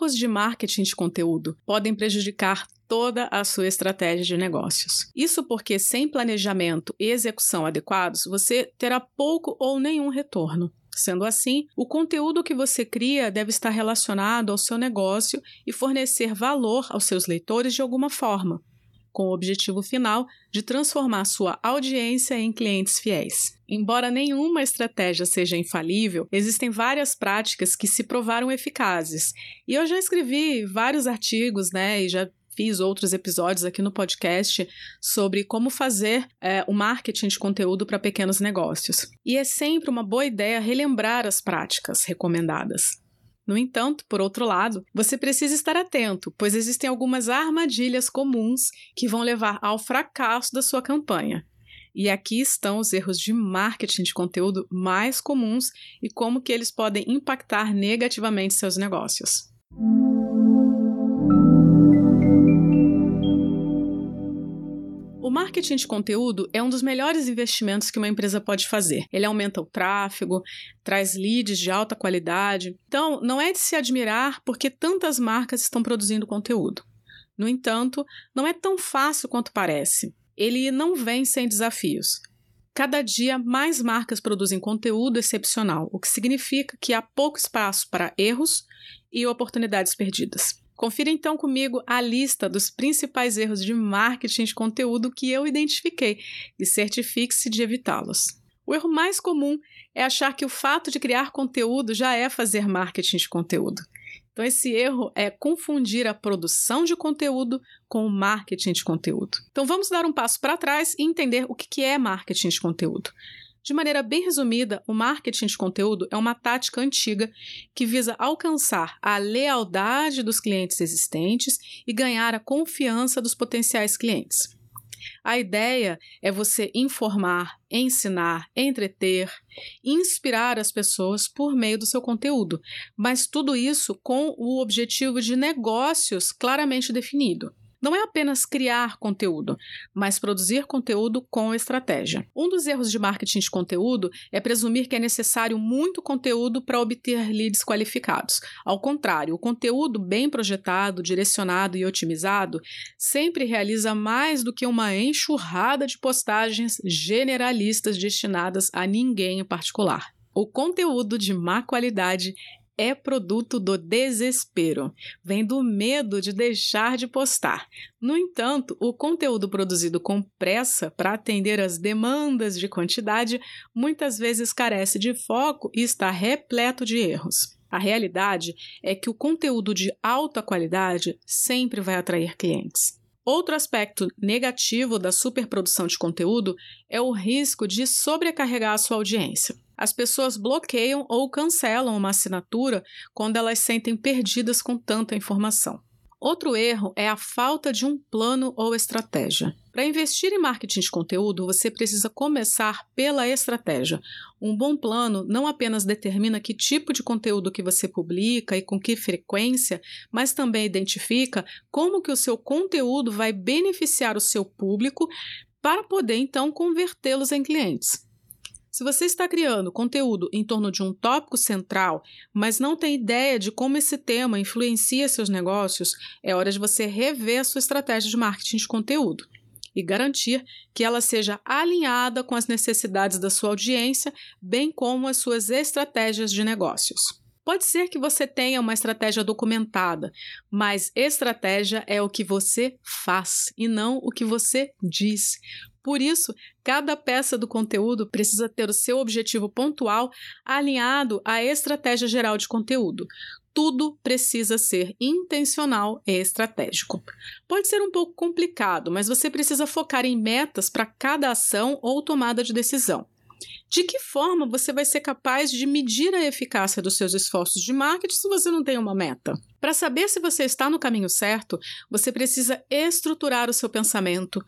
erros de marketing de conteúdo podem prejudicar toda a sua estratégia de negócios. Isso porque, sem planejamento e execução adequados, você terá pouco ou nenhum retorno. Sendo assim, o conteúdo que você cria deve estar relacionado ao seu negócio e fornecer valor aos seus leitores de alguma forma, com o objetivo final de transformar sua audiência em clientes fiéis. Embora nenhuma estratégia seja infalível, existem várias práticas que se provaram eficazes. E eu já escrevi vários artigos, né, e já fiz outros episódios aqui no podcast sobre como fazer é, o marketing de conteúdo para pequenos negócios. E é sempre uma boa ideia relembrar as práticas recomendadas. No entanto, por outro lado, você precisa estar atento, pois existem algumas armadilhas comuns que vão levar ao fracasso da sua campanha. E aqui estão os erros de marketing de conteúdo mais comuns e como que eles podem impactar negativamente seus negócios. Marketing de conteúdo é um dos melhores investimentos que uma empresa pode fazer. Ele aumenta o tráfego, traz leads de alta qualidade. Então, não é de se admirar porque tantas marcas estão produzindo conteúdo. No entanto, não é tão fácil quanto parece. Ele não vem sem desafios. Cada dia, mais marcas produzem conteúdo excepcional, o que significa que há pouco espaço para erros e oportunidades perdidas. Confira então comigo a lista dos principais erros de marketing de conteúdo que eu identifiquei e certifique-se de evitá-los. O erro mais comum é achar que o fato de criar conteúdo já é fazer marketing de conteúdo. Então, esse erro é confundir a produção de conteúdo com o marketing de conteúdo. Então, vamos dar um passo para trás e entender o que é marketing de conteúdo. De maneira bem resumida, o marketing de conteúdo é uma tática antiga que visa alcançar a lealdade dos clientes existentes e ganhar a confiança dos potenciais clientes. A ideia é você informar, ensinar, entreter, inspirar as pessoas por meio do seu conteúdo, mas tudo isso com o objetivo de negócios claramente definido não é apenas criar conteúdo, mas produzir conteúdo com estratégia. Um dos erros de marketing de conteúdo é presumir que é necessário muito conteúdo para obter leads qualificados. Ao contrário, o conteúdo bem projetado, direcionado e otimizado sempre realiza mais do que uma enxurrada de postagens generalistas destinadas a ninguém em particular. O conteúdo de má qualidade é produto do desespero, vem do medo de deixar de postar. No entanto, o conteúdo produzido com pressa para atender às demandas de quantidade muitas vezes carece de foco e está repleto de erros. A realidade é que o conteúdo de alta qualidade sempre vai atrair clientes. Outro aspecto negativo da superprodução de conteúdo é o risco de sobrecarregar a sua audiência. As pessoas bloqueiam ou cancelam uma assinatura quando elas sentem perdidas com tanta informação. Outro erro é a falta de um plano ou estratégia. Para investir em marketing de conteúdo, você precisa começar pela estratégia. Um bom plano não apenas determina que tipo de conteúdo que você publica e com que frequência, mas também identifica como que o seu conteúdo vai beneficiar o seu público para poder então convertê-los em clientes. Se você está criando conteúdo em torno de um tópico central, mas não tem ideia de como esse tema influencia seus negócios, é hora de você rever a sua estratégia de marketing de conteúdo e garantir que ela seja alinhada com as necessidades da sua audiência, bem como as suas estratégias de negócios. Pode ser que você tenha uma estratégia documentada, mas estratégia é o que você faz e não o que você diz. Por isso, cada peça do conteúdo precisa ter o seu objetivo pontual alinhado à estratégia geral de conteúdo. Tudo precisa ser intencional e estratégico. Pode ser um pouco complicado, mas você precisa focar em metas para cada ação ou tomada de decisão. De que forma você vai ser capaz de medir a eficácia dos seus esforços de marketing se você não tem uma meta? Para saber se você está no caminho certo, você precisa estruturar o seu pensamento,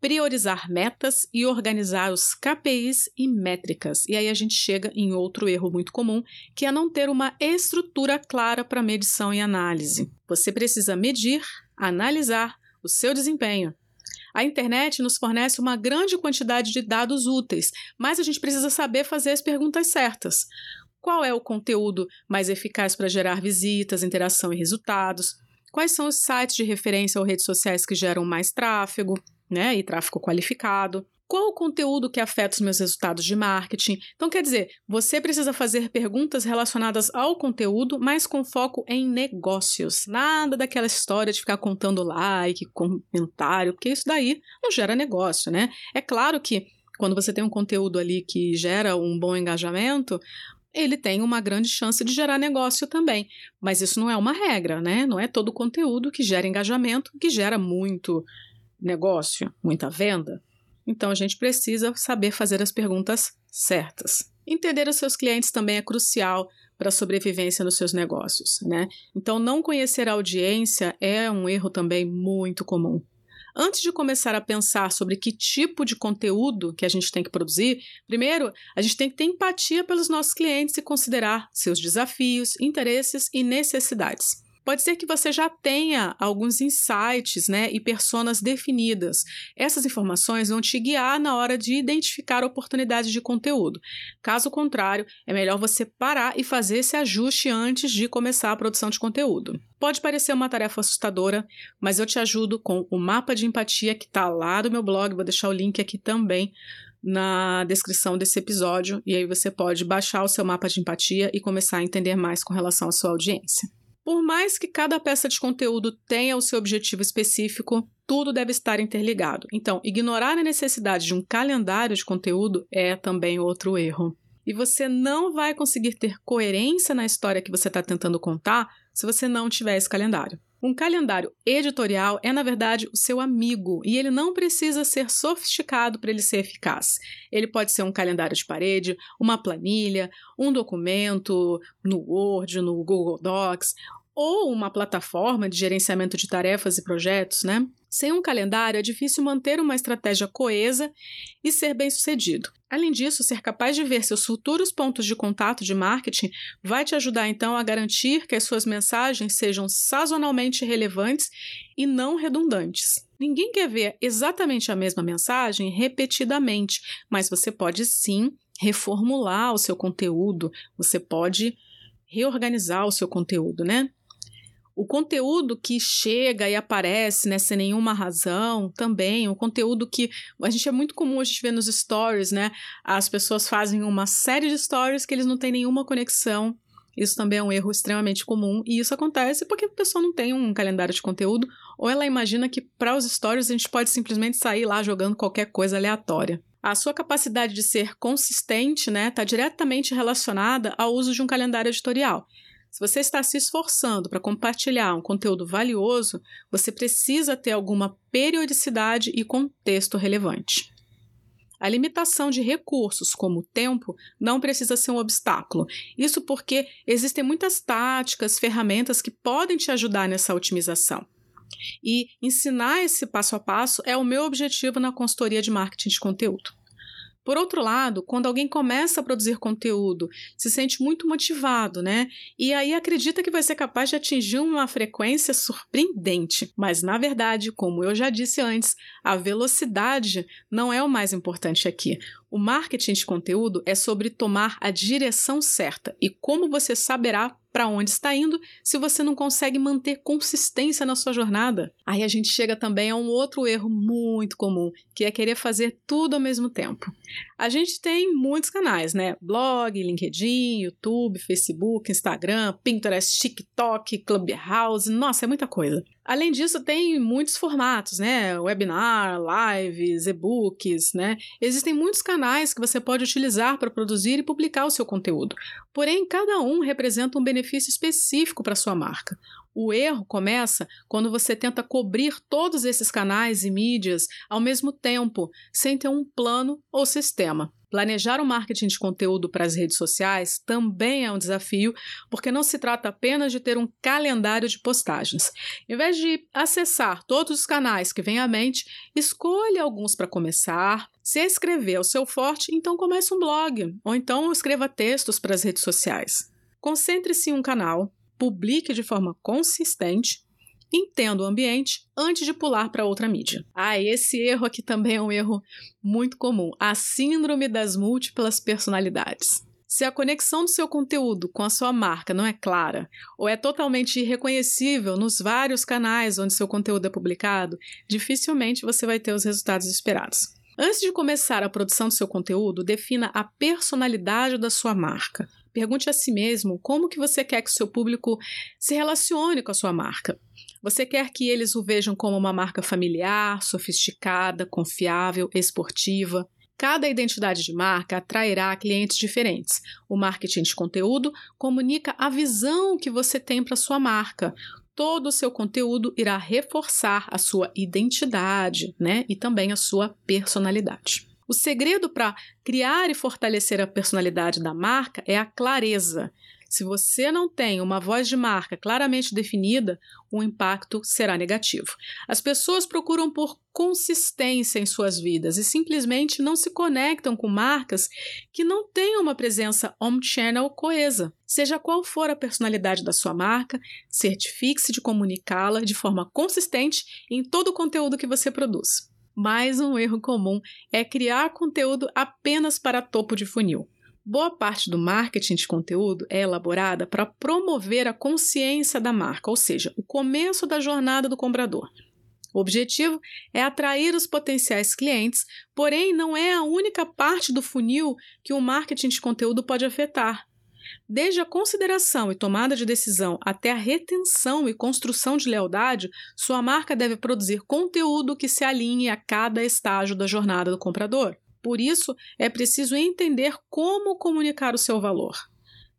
priorizar metas e organizar os KPIs e métricas. E aí a gente chega em outro erro muito comum, que é não ter uma estrutura clara para medição e análise. Você precisa medir, analisar o seu desempenho. A internet nos fornece uma grande quantidade de dados úteis, mas a gente precisa saber fazer as perguntas certas. qual é o conteúdo mais eficaz para gerar visitas, interação e resultados, quais são os sites de referência ou redes sociais que geram mais tráfego, né, e tráfego qualificado, qual o conteúdo que afeta os meus resultados de marketing? Então, quer dizer, você precisa fazer perguntas relacionadas ao conteúdo, mas com foco em negócios. Nada daquela história de ficar contando like, comentário, porque isso daí não gera negócio, né? É claro que quando você tem um conteúdo ali que gera um bom engajamento, ele tem uma grande chance de gerar negócio também. Mas isso não é uma regra, né? Não é todo conteúdo que gera engajamento que gera muito negócio, muita venda. Então a gente precisa saber fazer as perguntas certas. Entender os seus clientes também é crucial para a sobrevivência nos seus negócios, né? Então não conhecer a audiência é um erro também muito comum. Antes de começar a pensar sobre que tipo de conteúdo que a gente tem que produzir, primeiro, a gente tem que ter empatia pelos nossos clientes e considerar seus desafios, interesses e necessidades. Pode ser que você já tenha alguns insights né, e personas definidas. Essas informações vão te guiar na hora de identificar oportunidades de conteúdo. Caso contrário, é melhor você parar e fazer esse ajuste antes de começar a produção de conteúdo. Pode parecer uma tarefa assustadora, mas eu te ajudo com o mapa de empatia que está lá do meu blog, vou deixar o link aqui também na descrição desse episódio, e aí você pode baixar o seu mapa de empatia e começar a entender mais com relação à sua audiência. Por mais que cada peça de conteúdo tenha o seu objetivo específico, tudo deve estar interligado. Então, ignorar a necessidade de um calendário de conteúdo é também outro erro. E você não vai conseguir ter coerência na história que você está tentando contar se você não tiver esse calendário. Um calendário editorial é, na verdade, o seu amigo e ele não precisa ser sofisticado para ele ser eficaz. Ele pode ser um calendário de parede, uma planilha, um documento no Word, no Google Docs ou uma plataforma de gerenciamento de tarefas e projetos, né? Sem um calendário é difícil manter uma estratégia coesa e ser bem-sucedido. Além disso, ser capaz de ver seus futuros pontos de contato de marketing vai te ajudar então a garantir que as suas mensagens sejam sazonalmente relevantes e não redundantes. Ninguém quer ver exatamente a mesma mensagem repetidamente, mas você pode sim reformular o seu conteúdo, você pode reorganizar o seu conteúdo, né? O conteúdo que chega e aparece né, sem nenhuma razão também, o conteúdo que a gente é muito comum a gente ver nos stories, né? As pessoas fazem uma série de stories que eles não têm nenhuma conexão. Isso também é um erro extremamente comum e isso acontece porque a pessoa não tem um calendário de conteúdo ou ela imagina que para os stories a gente pode simplesmente sair lá jogando qualquer coisa aleatória. A sua capacidade de ser consistente está né, diretamente relacionada ao uso de um calendário editorial. Se você está se esforçando para compartilhar um conteúdo valioso, você precisa ter alguma periodicidade e contexto relevante. A limitação de recursos, como o tempo, não precisa ser um obstáculo. Isso porque existem muitas táticas, ferramentas que podem te ajudar nessa otimização. E ensinar esse passo a passo é o meu objetivo na consultoria de marketing de conteúdo. Por outro lado, quando alguém começa a produzir conteúdo, se sente muito motivado, né? E aí acredita que vai ser capaz de atingir uma frequência surpreendente. Mas, na verdade, como eu já disse antes, a velocidade não é o mais importante aqui. O marketing de conteúdo é sobre tomar a direção certa e como você saberá para onde está indo se você não consegue manter consistência na sua jornada. Aí a gente chega também a um outro erro muito comum, que é querer fazer tudo ao mesmo tempo. A gente tem muitos canais, né? Blog, LinkedIn, YouTube, Facebook, Instagram, Pinterest, TikTok, Clubhouse, nossa, é muita coisa. Além disso, tem muitos formatos, né? Webinar, lives, e-books, né? Existem muitos canais que você pode utilizar para produzir e publicar o seu conteúdo. Porém, cada um representa um benefício específico para sua marca. O erro começa quando você tenta cobrir todos esses canais e mídias ao mesmo tempo, sem ter um plano ou sistema. Planejar o marketing de conteúdo para as redes sociais também é um desafio, porque não se trata apenas de ter um calendário de postagens. Em vez de acessar todos os canais que vêm à mente, escolha alguns para começar. Se escrever é o seu forte, então comece um blog, ou então escreva textos para as redes sociais. Concentre-se em um canal, publique de forma consistente entenda o ambiente antes de pular para outra mídia. Ah, esse erro aqui também é um erro muito comum, a síndrome das múltiplas personalidades. Se a conexão do seu conteúdo com a sua marca não é clara ou é totalmente irreconhecível nos vários canais onde seu conteúdo é publicado, dificilmente você vai ter os resultados esperados. Antes de começar a produção do seu conteúdo, defina a personalidade da sua marca. Pergunte a si mesmo como que você quer que o seu público se relacione com a sua marca. Você quer que eles o vejam como uma marca familiar, sofisticada, confiável, esportiva? Cada identidade de marca atrairá clientes diferentes. O marketing de conteúdo comunica a visão que você tem para sua marca, todo o seu conteúdo irá reforçar a sua identidade, né? E também a sua personalidade. O segredo para criar e fortalecer a personalidade da marca é a clareza. Se você não tem uma voz de marca claramente definida, o impacto será negativo. As pessoas procuram por consistência em suas vidas e simplesmente não se conectam com marcas que não tenham uma presença omnichannel coesa. Seja qual for a personalidade da sua marca, certifique-se de comunicá-la de forma consistente em todo o conteúdo que você produz. Mais um erro comum é criar conteúdo apenas para topo de funil. Boa parte do marketing de conteúdo é elaborada para promover a consciência da marca, ou seja, o começo da jornada do comprador. O objetivo é atrair os potenciais clientes, porém não é a única parte do funil que o marketing de conteúdo pode afetar. Desde a consideração e tomada de decisão até a retenção e construção de lealdade, sua marca deve produzir conteúdo que se alinhe a cada estágio da jornada do comprador. Por isso, é preciso entender como comunicar o seu valor.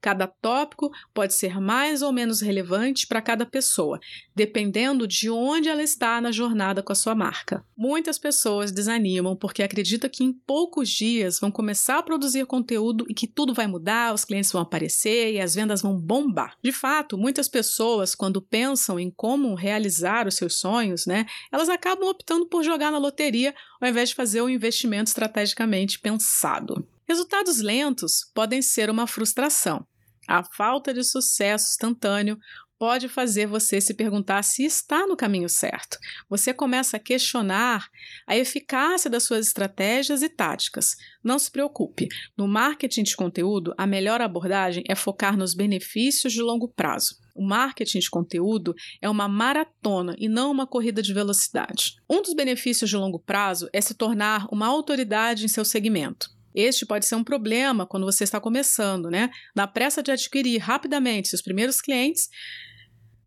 Cada tópico pode ser mais ou menos relevante para cada pessoa, dependendo de onde ela está na jornada com a sua marca. Muitas pessoas desanimam porque acreditam que em poucos dias vão começar a produzir conteúdo e que tudo vai mudar, os clientes vão aparecer e as vendas vão bombar. De fato, muitas pessoas, quando pensam em como realizar os seus sonhos, né, elas acabam optando por jogar na loteria ao invés de fazer o investimento estrategicamente pensado. Resultados lentos podem ser uma frustração. A falta de sucesso instantâneo pode fazer você se perguntar se está no caminho certo. Você começa a questionar a eficácia das suas estratégias e táticas. Não se preocupe. No marketing de conteúdo, a melhor abordagem é focar nos benefícios de longo prazo. O marketing de conteúdo é uma maratona e não uma corrida de velocidade. Um dos benefícios de longo prazo é se tornar uma autoridade em seu segmento. Este pode ser um problema quando você está começando, né? Na pressa de adquirir rapidamente seus primeiros clientes,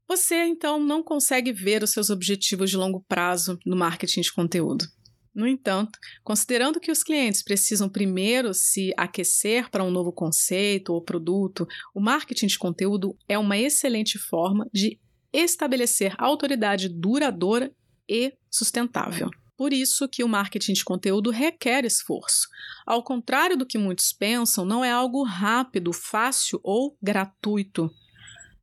você então não consegue ver os seus objetivos de longo prazo no marketing de conteúdo. No entanto, considerando que os clientes precisam primeiro se aquecer para um novo conceito ou produto, o marketing de conteúdo é uma excelente forma de estabelecer autoridade duradoura e sustentável. Por isso que o marketing de conteúdo requer esforço. Ao contrário do que muitos pensam, não é algo rápido, fácil ou gratuito.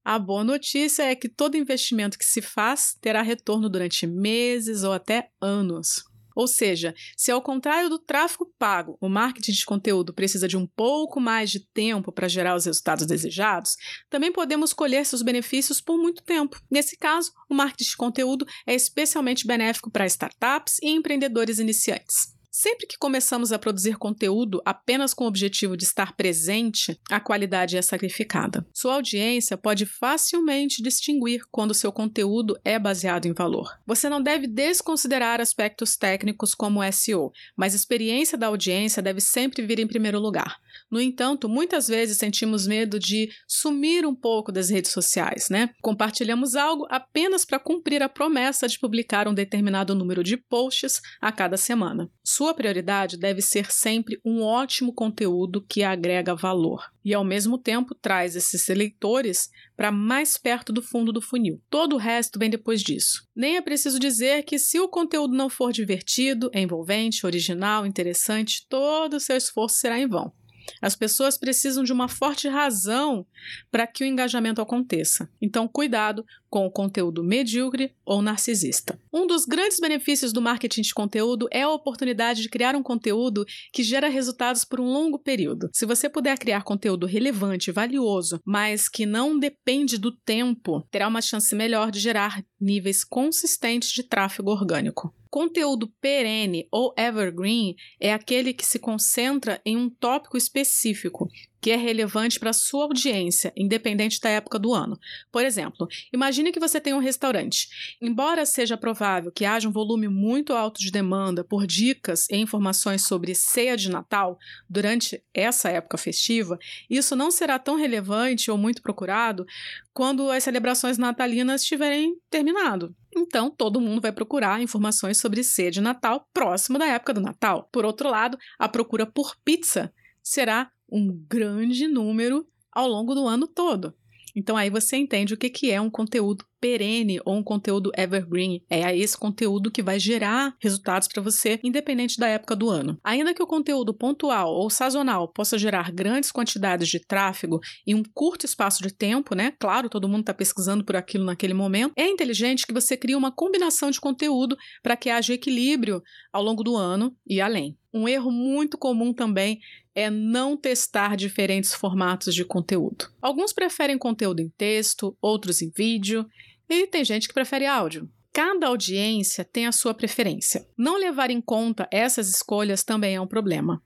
A boa notícia é que todo investimento que se faz terá retorno durante meses ou até anos. Ou seja, se ao contrário do tráfego pago, o marketing de conteúdo precisa de um pouco mais de tempo para gerar os resultados desejados, também podemos colher seus benefícios por muito tempo. Nesse caso, o marketing de conteúdo é especialmente benéfico para startups e empreendedores iniciantes. Sempre que começamos a produzir conteúdo apenas com o objetivo de estar presente, a qualidade é sacrificada. Sua audiência pode facilmente distinguir quando seu conteúdo é baseado em valor. Você não deve desconsiderar aspectos técnicos como SEO, mas a experiência da audiência deve sempre vir em primeiro lugar. No entanto, muitas vezes sentimos medo de sumir um pouco das redes sociais, né? Compartilhamos algo apenas para cumprir a promessa de publicar um determinado número de posts a cada semana. Sua prioridade deve ser sempre um ótimo conteúdo que agrega valor e, ao mesmo tempo, traz esses leitores para mais perto do fundo do funil. Todo o resto vem depois disso. Nem é preciso dizer que, se o conteúdo não for divertido, envolvente, original, interessante, todo o seu esforço será em vão. As pessoas precisam de uma forte razão para que o engajamento aconteça. Então, cuidado com o conteúdo medíocre ou narcisista. Um dos grandes benefícios do marketing de conteúdo é a oportunidade de criar um conteúdo que gera resultados por um longo período. Se você puder criar conteúdo relevante, valioso, mas que não depende do tempo, terá uma chance melhor de gerar níveis consistentes de tráfego orgânico. Conteúdo perene ou evergreen é aquele que se concentra em um tópico específico, que é relevante para a sua audiência, independente da época do ano. Por exemplo, imagine que você tem um restaurante. Embora seja provável que haja um volume muito alto de demanda por dicas e informações sobre ceia de Natal durante essa época festiva, isso não será tão relevante ou muito procurado quando as celebrações natalinas tiverem terminado. Então, todo mundo vai procurar informações sobre ceia de Natal próximo da época do Natal. Por outro lado, a procura por pizza será um grande número ao longo do ano todo. Então aí você entende o que, que é um conteúdo perene ou um conteúdo evergreen. É esse conteúdo que vai gerar resultados para você, independente da época do ano. Ainda que o conteúdo pontual ou sazonal possa gerar grandes quantidades de tráfego em um curto espaço de tempo, né? Claro, todo mundo está pesquisando por aquilo naquele momento. É inteligente que você crie uma combinação de conteúdo para que haja equilíbrio ao longo do ano e além. Um erro muito comum também é não testar diferentes formatos de conteúdo. Alguns preferem conteúdo em texto, outros em vídeo, e tem gente que prefere áudio. Cada audiência tem a sua preferência. Não levar em conta essas escolhas também é um problema.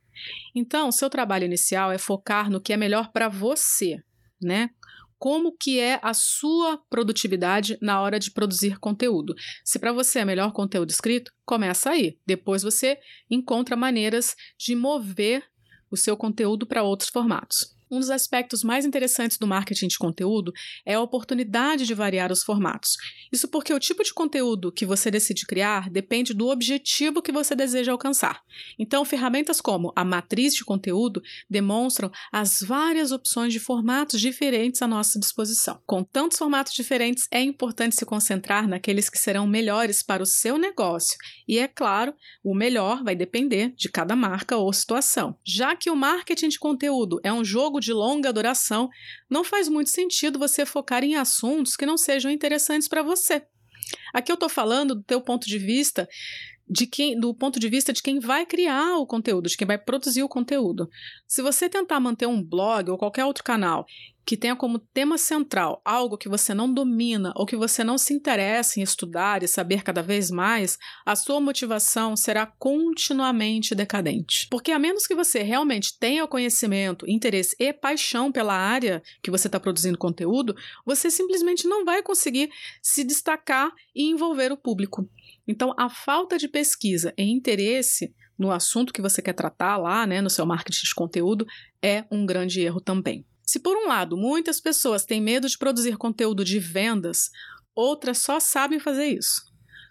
Então, seu trabalho inicial é focar no que é melhor para você, né? Como que é a sua produtividade na hora de produzir conteúdo. Se para você é melhor conteúdo escrito, começa aí. Depois você encontra maneiras de mover o seu conteúdo para outros formatos. Um dos aspectos mais interessantes do marketing de conteúdo é a oportunidade de variar os formatos. Isso porque o tipo de conteúdo que você decide criar depende do objetivo que você deseja alcançar. Então, ferramentas como a matriz de conteúdo demonstram as várias opções de formatos diferentes à nossa disposição. Com tantos formatos diferentes, é importante se concentrar naqueles que serão melhores para o seu negócio. E é claro, o melhor vai depender de cada marca ou situação. Já que o marketing de conteúdo é um jogo de longa duração, não faz muito sentido você focar em assuntos que não sejam interessantes para você. Aqui eu estou falando do teu ponto de vista de quem, do ponto de vista de quem vai criar o conteúdo, de quem vai produzir o conteúdo. Se você tentar manter um blog ou qualquer outro canal que tenha como tema central algo que você não domina ou que você não se interessa em estudar e saber cada vez mais, a sua motivação será continuamente decadente. Porque a menos que você realmente tenha o conhecimento, interesse e paixão pela área que você está produzindo conteúdo, você simplesmente não vai conseguir se destacar e envolver o público. Então, a falta de pesquisa e interesse no assunto que você quer tratar lá, né, no seu marketing de conteúdo, é um grande erro também. Se por um lado muitas pessoas têm medo de produzir conteúdo de vendas, outras só sabem fazer isso.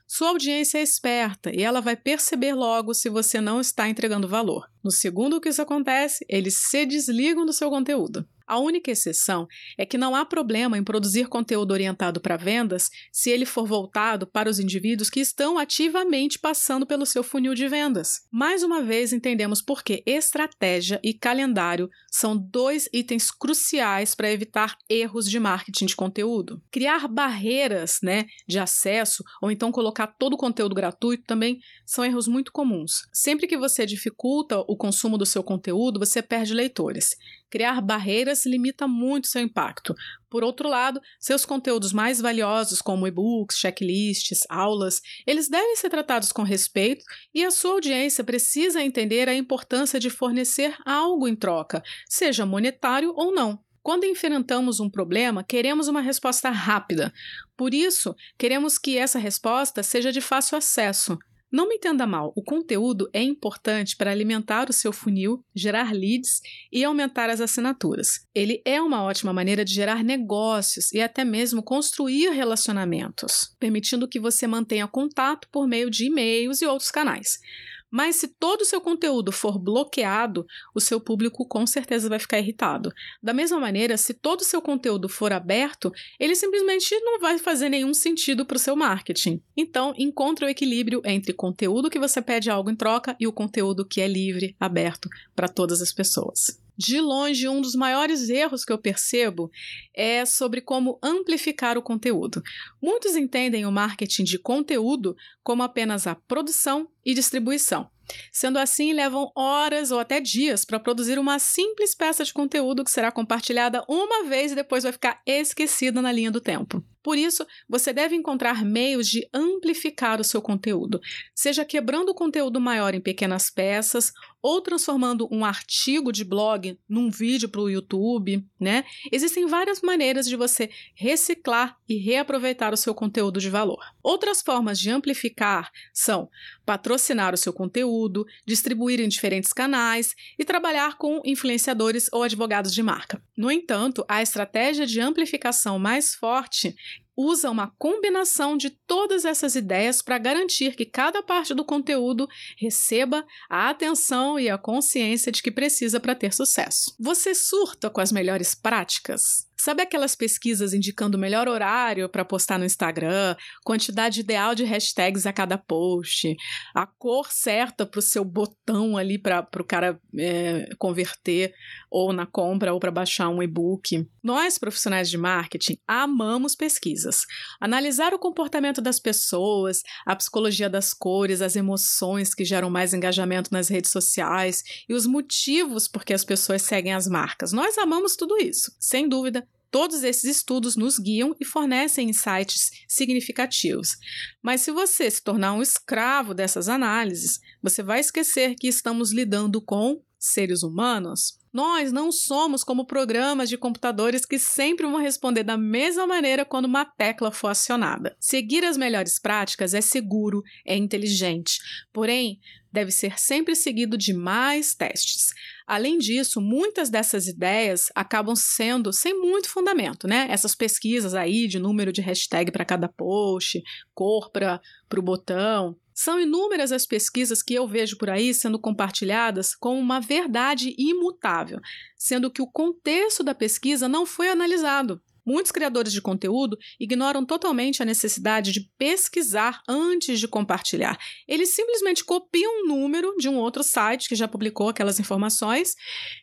Sua audiência é esperta e ela vai perceber logo se você não está entregando valor. No segundo que isso acontece, eles se desligam do seu conteúdo. A única exceção é que não há problema em produzir conteúdo orientado para vendas se ele for voltado para os indivíduos que estão ativamente passando pelo seu funil de vendas. Mais uma vez, entendemos por que estratégia e calendário são dois itens cruciais para evitar erros de marketing de conteúdo. Criar barreiras né, de acesso ou então colocar todo o conteúdo gratuito também são erros muito comuns. Sempre que você dificulta o consumo do seu conteúdo, você perde leitores. Criar barreiras limita muito seu impacto. Por outro lado, seus conteúdos mais valiosos, como e-books, checklists, aulas, eles devem ser tratados com respeito e a sua audiência precisa entender a importância de fornecer algo em troca, seja monetário ou não. Quando enfrentamos um problema, queremos uma resposta rápida. Por isso, queremos que essa resposta seja de fácil acesso. Não me entenda mal, o conteúdo é importante para alimentar o seu funil, gerar leads e aumentar as assinaturas. Ele é uma ótima maneira de gerar negócios e até mesmo construir relacionamentos, permitindo que você mantenha contato por meio de e-mails e outros canais. Mas se todo o seu conteúdo for bloqueado, o seu público com certeza vai ficar irritado. Da mesma maneira, se todo o seu conteúdo for aberto, ele simplesmente não vai fazer nenhum sentido para o seu marketing. Então, encontre o equilíbrio entre conteúdo que você pede algo em troca e o conteúdo que é livre, aberto para todas as pessoas de longe, um dos maiores erros que eu percebo é sobre como amplificar o conteúdo. Muitos entendem o marketing de conteúdo como apenas a produção e distribuição. Sendo assim, levam horas ou até dias para produzir uma simples peça de conteúdo que será compartilhada uma vez e depois vai ficar esquecida na linha do tempo. Por isso, você deve encontrar meios de amplificar o seu conteúdo, seja quebrando o conteúdo maior em pequenas peças ou transformando um artigo de blog num vídeo para o YouTube, né? Existem várias maneiras de você reciclar e reaproveitar o seu conteúdo de valor. Outras formas de amplificar são patrocinar o seu conteúdo, distribuir em diferentes canais e trabalhar com influenciadores ou advogados de marca. No entanto, a estratégia de amplificação mais forte usa uma combinação de todas essas ideias para garantir que cada parte do conteúdo receba a atenção e a consciência de que precisa para ter sucesso. Você surta com as melhores práticas? Sabe aquelas pesquisas indicando o melhor horário para postar no Instagram, quantidade ideal de hashtags a cada post, a cor certa para o seu botão ali para o cara é, converter ou na compra ou para baixar um e-book? Nós, profissionais de marketing, amamos pesquisas. Analisar o comportamento das pessoas, a psicologia das cores, as emoções que geram mais engajamento nas redes sociais e os motivos por que as pessoas seguem as marcas. Nós amamos tudo isso, sem dúvida Todos esses estudos nos guiam e fornecem insights significativos. Mas se você se tornar um escravo dessas análises, você vai esquecer que estamos lidando com seres humanos. Nós não somos como programas de computadores que sempre vão responder da mesma maneira quando uma tecla for acionada. Seguir as melhores práticas é seguro, é inteligente, porém, deve ser sempre seguido de mais testes. Além disso, muitas dessas ideias acabam sendo sem muito fundamento, né? Essas pesquisas aí de número de hashtag para cada post, cor para o botão. São inúmeras as pesquisas que eu vejo por aí sendo compartilhadas como uma verdade imutável, sendo que o contexto da pesquisa não foi analisado. Muitos criadores de conteúdo ignoram totalmente a necessidade de pesquisar antes de compartilhar. Eles simplesmente copiam um número de um outro site que já publicou aquelas informações,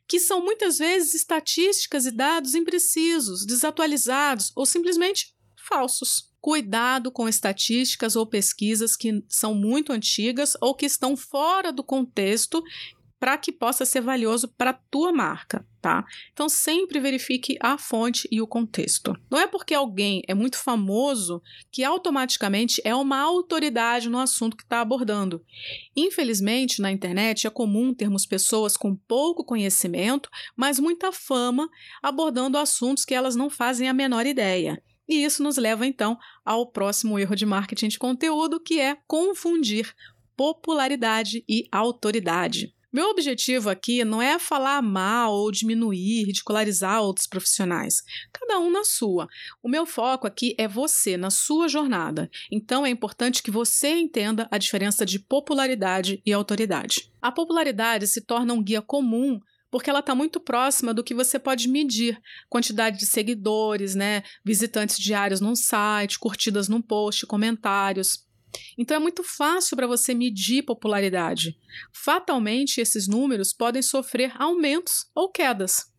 que são muitas vezes estatísticas e dados imprecisos, desatualizados ou simplesmente falsos. Cuidado com estatísticas ou pesquisas que são muito antigas ou que estão fora do contexto para que possa ser valioso para a tua marca, tá? Então sempre verifique a fonte e o contexto. Não é porque alguém é muito famoso que automaticamente é uma autoridade no assunto que está abordando. Infelizmente, na internet é comum termos pessoas com pouco conhecimento, mas muita fama, abordando assuntos que elas não fazem a menor ideia. E isso nos leva então ao próximo erro de marketing de conteúdo, que é confundir popularidade e autoridade. Meu objetivo aqui não é falar mal ou diminuir, ridicularizar outros profissionais, cada um na sua. O meu foco aqui é você, na sua jornada. Então é importante que você entenda a diferença de popularidade e autoridade. A popularidade se torna um guia comum porque ela está muito próxima do que você pode medir: quantidade de seguidores, né, visitantes diários num site, curtidas num post, comentários. Então é muito fácil para você medir popularidade. Fatalmente, esses números podem sofrer aumentos ou quedas.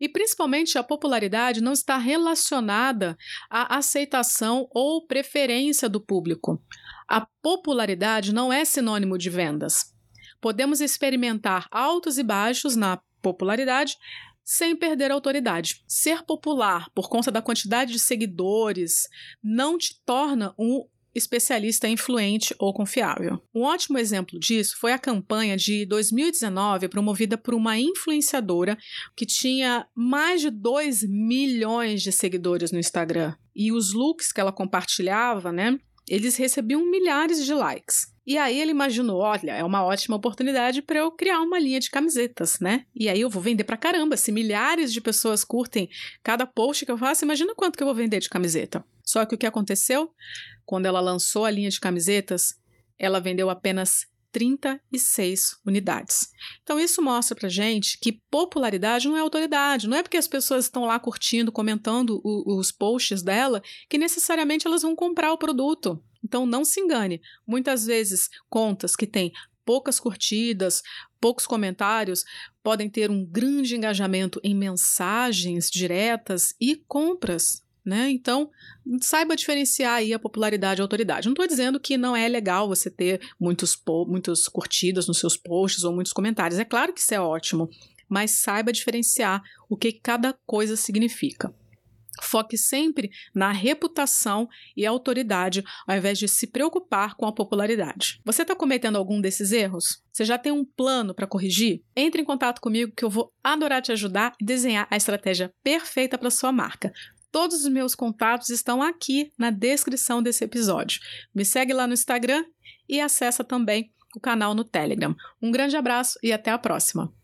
E principalmente a popularidade não está relacionada à aceitação ou preferência do público. A popularidade não é sinônimo de vendas. Podemos experimentar altos e baixos na popularidade sem perder a autoridade. Ser popular por conta da quantidade de seguidores não te torna um especialista influente ou confiável. Um ótimo exemplo disso foi a campanha de 2019 promovida por uma influenciadora que tinha mais de 2 milhões de seguidores no Instagram. E os looks que ela compartilhava, né? Eles recebiam milhares de likes. E aí ele imaginou, olha, é uma ótima oportunidade para eu criar uma linha de camisetas, né? E aí eu vou vender para caramba. Se milhares de pessoas curtem cada post que eu faço, imagina quanto que eu vou vender de camiseta. Só que o que aconteceu? Quando ela lançou a linha de camisetas, ela vendeu apenas 36 unidades. Então, isso mostra pra gente que popularidade não é autoridade. Não é porque as pessoas estão lá curtindo, comentando o, os posts dela, que necessariamente elas vão comprar o produto. Então, não se engane. Muitas vezes, contas que têm poucas curtidas, poucos comentários, podem ter um grande engajamento em mensagens diretas e compras né? Então, saiba diferenciar aí a popularidade e a autoridade. Não estou dizendo que não é legal você ter muitos, muitos curtidas nos seus posts ou muitos comentários. É claro que isso é ótimo, mas saiba diferenciar o que cada coisa significa. Foque sempre na reputação e autoridade, ao invés de se preocupar com a popularidade. Você está cometendo algum desses erros? Você já tem um plano para corrigir? Entre em contato comigo que eu vou adorar te ajudar e desenhar a estratégia perfeita para sua marca. Todos os meus contatos estão aqui na descrição desse episódio. Me segue lá no Instagram e acessa também o canal no Telegram. Um grande abraço e até a próxima!